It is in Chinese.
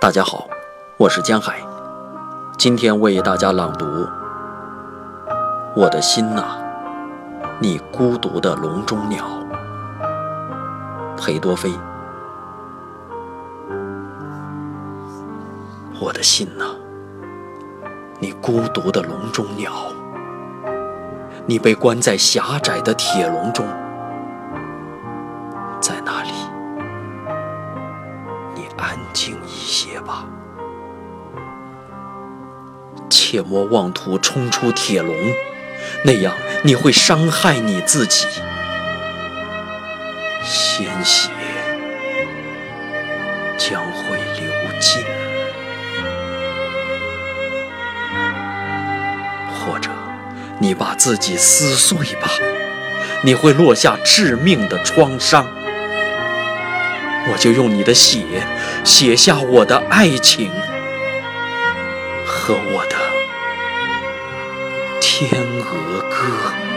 大家好，我是江海，今天为大家朗读《我的心呐，你孤独的笼中鸟》，裴多菲。我的心呐，你孤独的笼中鸟，你被关在狭窄的铁笼中，安静一些吧，切莫妄图冲出铁笼，那样你会伤害你自己，鲜血将会流尽。或者，你把自己撕碎吧，你会落下致命的创伤。我就用你的血写下我的爱情和我的天鹅歌。